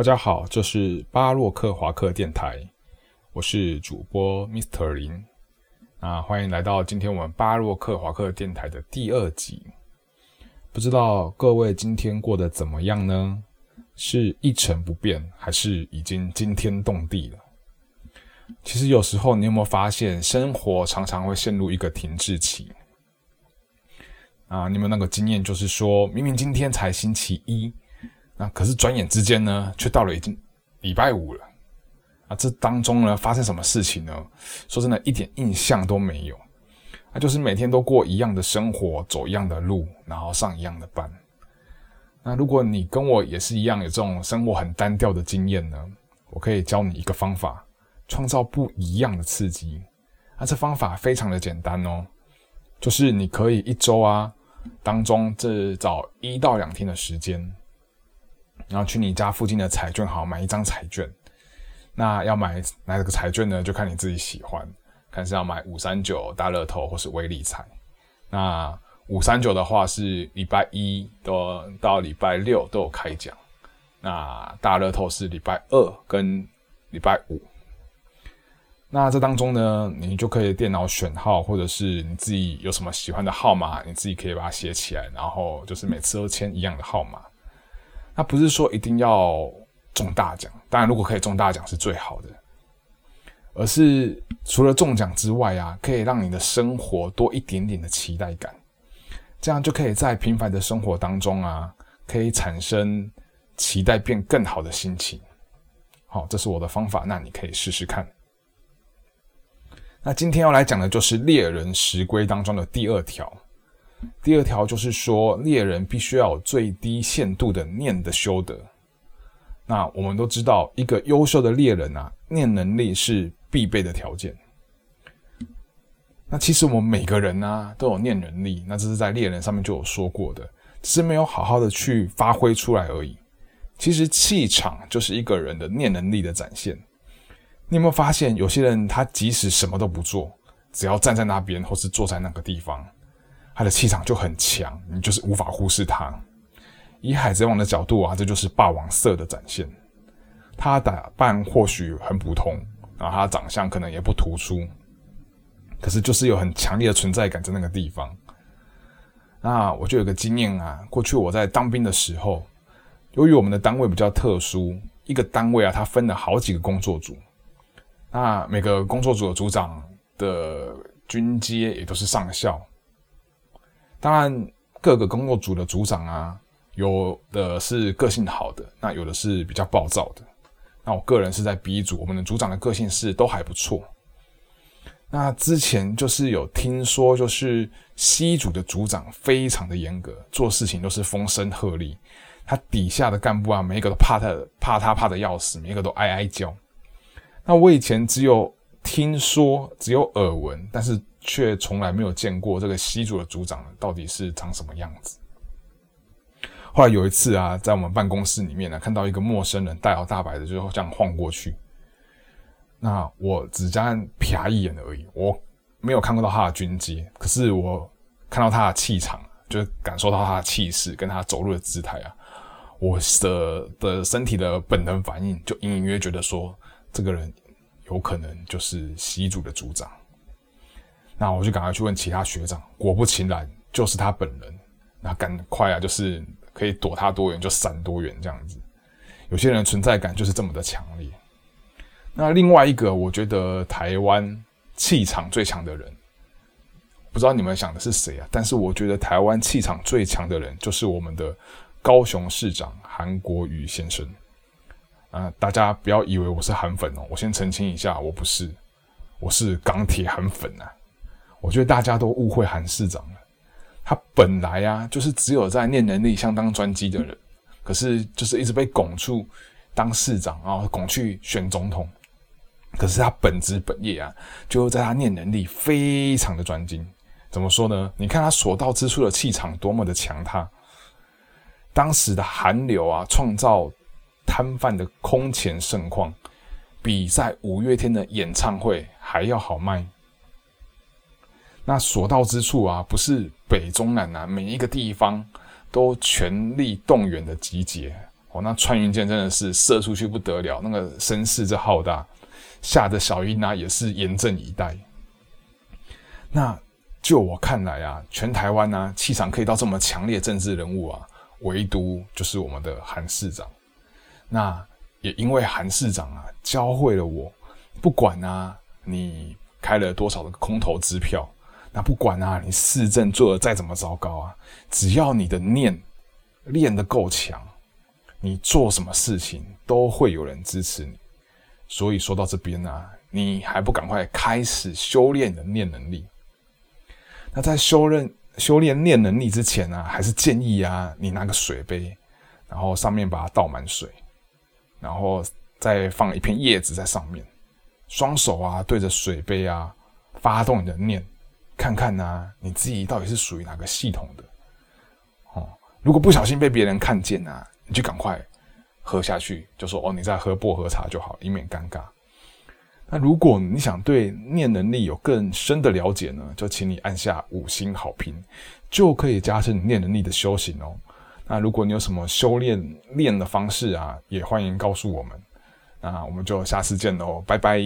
大家好，这是巴洛克华克电台，我是主播 Mr 林。啊，欢迎来到今天我们巴洛克华克电台的第二集。不知道各位今天过得怎么样呢？是一成不变，还是已经惊天动地了？其实有时候你有没有发现，生活常常会陷入一个停滞期？啊，你们那个经验就是说，明明今天才星期一。那可是转眼之间呢，却到了已经礼拜五了啊！这当中呢，发生什么事情呢？说真的，一点印象都没有。那就是每天都过一样的生活，走一样的路，然后上一样的班。那如果你跟我也是一样有这种生活很单调的经验呢，我可以教你一个方法，创造不一样的刺激。那这方法非常的简单哦，就是你可以一周啊当中这找一到两天的时间。然后去你家附近的彩券行买一张彩券，那要买哪个彩券呢？就看你自己喜欢，看是要买五三九大乐透或是微理财。那五三九的话是礼拜一都到礼拜六都有开奖，那大乐透是礼拜二跟礼拜五。那这当中呢，你就可以电脑选号，或者是你自己有什么喜欢的号码，你自己可以把它写起来，然后就是每次都签一样的号码。那不是说一定要中大奖，当然如果可以中大奖是最好的，而是除了中奖之外啊，可以让你的生活多一点点的期待感，这样就可以在平凡的生活当中啊，可以产生期待变更好的心情。好，这是我的方法，那你可以试试看。那今天要来讲的就是猎人十规当中的第二条。第二条就是说，猎人必须要有最低限度的念的修德。那我们都知道，一个优秀的猎人啊，念能力是必备的条件。那其实我们每个人呢，都有念能力，那这是在猎人上面就有说过的，只是没有好好的去发挥出来而已。其实气场就是一个人的念能力的展现。你有没有发现，有些人他即使什么都不做，只要站在那边或是坐在那个地方。他的气场就很强，你就是无法忽视他。以海贼王的角度啊，这就是霸王色的展现。他打扮或许很普通，然后他长相可能也不突出，可是就是有很强烈的存在感在那个地方。那我就有个经验啊，过去我在当兵的时候，由于我们的单位比较特殊，一个单位啊，它分了好几个工作组，那每个工作组的组长的军阶也都是上校。当然，各个工作组的组长啊，有的是个性好的，那有的是比较暴躁的。那我个人是在 B 组，我们的组长的个性是都还不错。那之前就是有听说，就是 C 组的组长非常的严格，做事情都是风声鹤唳，他底下的干部啊，每一个都怕他，怕他怕的要死，每一个都哀哀叫。那我以前只有听说，只有耳闻，但是。却从来没有见过这个西组的组长到底是长什么样子。后来有一次啊，在我们办公室里面呢，看到一个陌生人大摇大摆的就这样晃过去。那我只这样瞟一眼而已，我没有看过到他的军阶，可是我看到他的气场，就感受到他的气势跟他走路的姿态啊，我的的身体的本能反应就隐隐约觉得说，这个人有可能就是习组的组长。那我就赶快去问其他学长，果不其然，就是他本人。那赶快啊，就是可以躲他多远就闪多远这样子。有些人存在感就是这么的强烈。那另外一个，我觉得台湾气场最强的人，不知道你们想的是谁啊？但是我觉得台湾气场最强的人，就是我们的高雄市长韩国瑜先生。啊，大家不要以为我是韩粉哦，我先澄清一下，我不是，我是钢铁韩粉啊。我觉得大家都误会韩市长了。他本来啊，就是只有在念能力相当专机的人，可是就是一直被拱出当市长，啊拱去选总统。可是他本职本业啊，就在他念能力非常的专精。怎么说呢？你看他所到之处的气场多么的强，他当时的韩流啊，创造摊贩的空前盛况，比在五月天的演唱会还要好卖。那所到之处啊，不是北中南啊每一个地方都全力动员的集结，哦，那穿云箭真的是射出去不得了，那个声势这浩大，吓得小英呢也是严阵以待。那就我看来啊，全台湾呢气场可以到这么强烈政治人物啊，唯独就是我们的韩市长。那也因为韩市长啊教会了我，不管啊你开了多少的空头支票，那不管啊你市政做的再怎么糟糕啊，只要你的念练得够强，你做什么事情都会有人支持你。所以说到这边呢，你还不赶快开始修炼你的念能力？那在修炼修炼念能力之前呢，还是建议啊，你拿个水杯，然后上面把它倒满水，然后再放一片叶子在上面，双手啊对着水杯啊，发动你的念，看看呢你自己到底是属于哪个系统的。哦，如果不小心被别人看见啊，你就赶快喝下去，就说哦你在喝薄荷茶就好，以免尴尬。那如果你想对念能力有更深的了解呢，就请你按下五星好评，就可以加深你念能力的修行哦。那如果你有什么修炼练的方式啊，也欢迎告诉我们。那我们就下次见喽，拜拜。